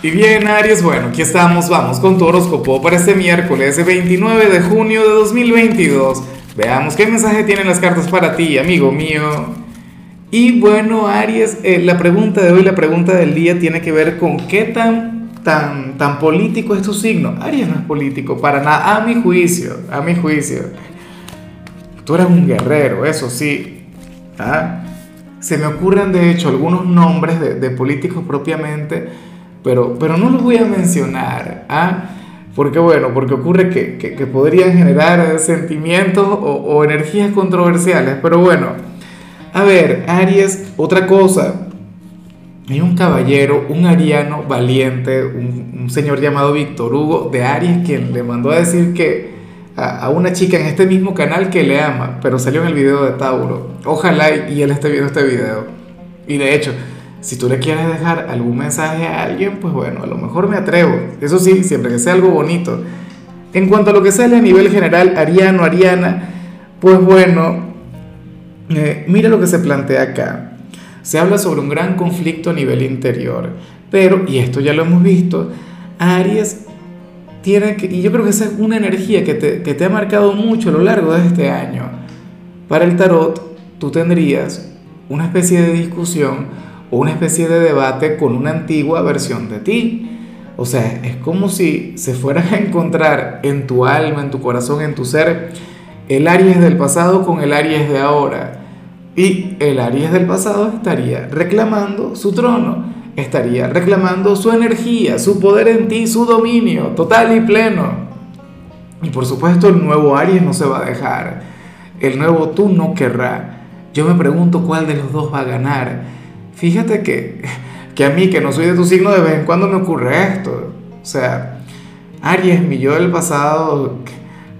Y bien, Aries, bueno, aquí estamos, vamos con tu horóscopo para este miércoles 29 de junio de 2022. Veamos qué mensaje tienen las cartas para ti, amigo mío. Y bueno, Aries, eh, la pregunta de hoy, la pregunta del día tiene que ver con qué tan, tan, tan político es tu signo. Aries no es político, para nada, a mi juicio, a mi juicio. Tú eres un guerrero, eso sí. ¿ah? Se me ocurren, de hecho, algunos nombres de, de políticos propiamente pero, pero no los voy a mencionar. ¿ah? Porque bueno, porque ocurre que, que, podrían generar sentimientos o, energías controversiales. Pero bueno, a ver, Aries, otra cosa. Hay un caballero, un ariano valiente, un, un señor llamado Víctor Hugo de Aries, quien le mandó a decir que a, a, una chica en este mismo canal que le ama, pero salió en el video de Tauro. Ojalá y él esté viendo este video. Y de hecho, si tú le quieres dejar algún mensaje a alguien, pues bueno, a lo mejor me atrevo. Eso sí, siempre que sea algo bonito. En cuanto a lo que sale a nivel general, Ariano, Ariana, pues bueno, eh, mira lo que se plantea acá. Se habla sobre un gran conflicto a nivel interior, pero, y esto ya lo hemos visto, Aries tiene que, y yo creo que esa es una energía que te, que te ha marcado mucho a lo largo de este año. Para el tarot, tú tendrías una especie de discusión una especie de debate con una antigua versión de ti. O sea, es como si se fueran a encontrar en tu alma, en tu corazón, en tu ser, el Aries del pasado con el Aries de ahora. Y el Aries del pasado estaría reclamando su trono, estaría reclamando su energía, su poder en ti, su dominio total y pleno. Y por supuesto el nuevo Aries no se va a dejar. El nuevo tú no querrá. Yo me pregunto cuál de los dos va a ganar fíjate que, que a mí, que no soy de tu signo, de vez en cuando me ocurre esto. O sea, Aries, mi yo del pasado,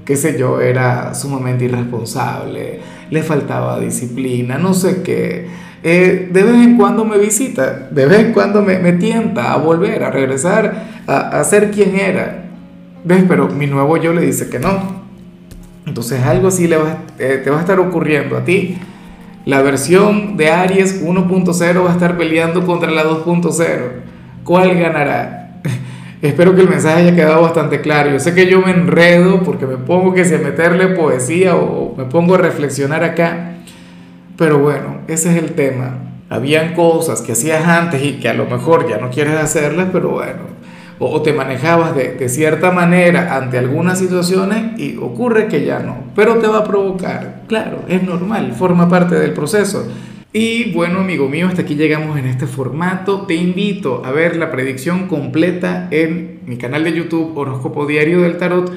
qué sé yo, era sumamente irresponsable, le faltaba disciplina, no sé qué. Eh, de vez en cuando me visita, de vez en cuando me, me tienta a volver, a regresar, a, a, ser quien era. ¿Ves? Pero mi nuevo yo le dice que no. Entonces algo así le va, eh, te va a estar ocurriendo a ti. La versión de Aries 1.0 va a estar peleando contra la 2.0. ¿Cuál ganará? Espero que el mensaje haya quedado bastante claro. Yo sé que yo me enredo porque me pongo que si a meterle poesía o me pongo a reflexionar acá. Pero bueno, ese es el tema. Habían cosas que hacías antes y que a lo mejor ya no quieres hacerlas, pero bueno, o, te manejabas de, de, cierta manera ante algunas situaciones y ocurre que ya no, pero te va a provocar, claro, es normal, forma parte del proceso. Y bueno, amigo mío, hasta aquí llegamos en este formato. Te invito a ver la predicción completa en mi canal de YouTube Horóscopo Diario del Tarot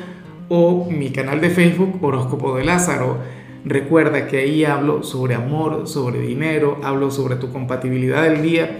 o mi canal de Facebook Horóscopo de Lázaro. Recuerda que ahí hablo sobre amor, sobre dinero, hablo sobre tu compatibilidad del día